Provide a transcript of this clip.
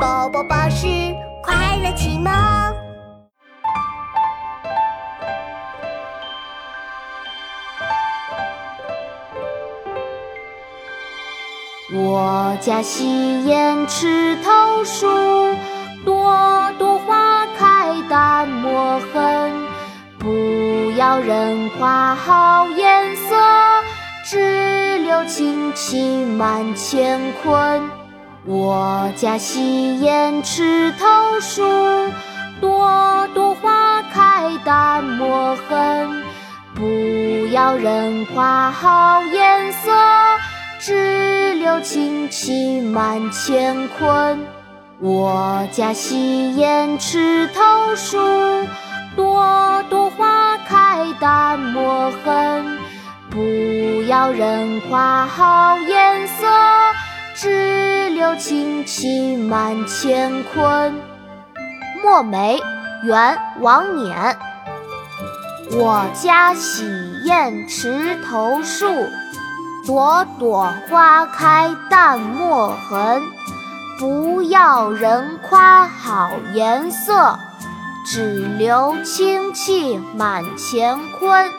宝宝巴士快乐启蒙。我家西燕池头树，朵朵花开淡墨痕。不要人夸好颜色，只留清气满乾坤。我家西燕池头树，朵朵花开淡墨痕。不要人夸好颜色，只留清气满乾坤。我家西燕池头树，朵朵花开淡墨痕。不要人夸好颜清气满乾坤。墨梅，元·王冕。我家洗砚池头树，朵朵花开淡墨痕。不要人夸好颜色，只留清气满乾坤。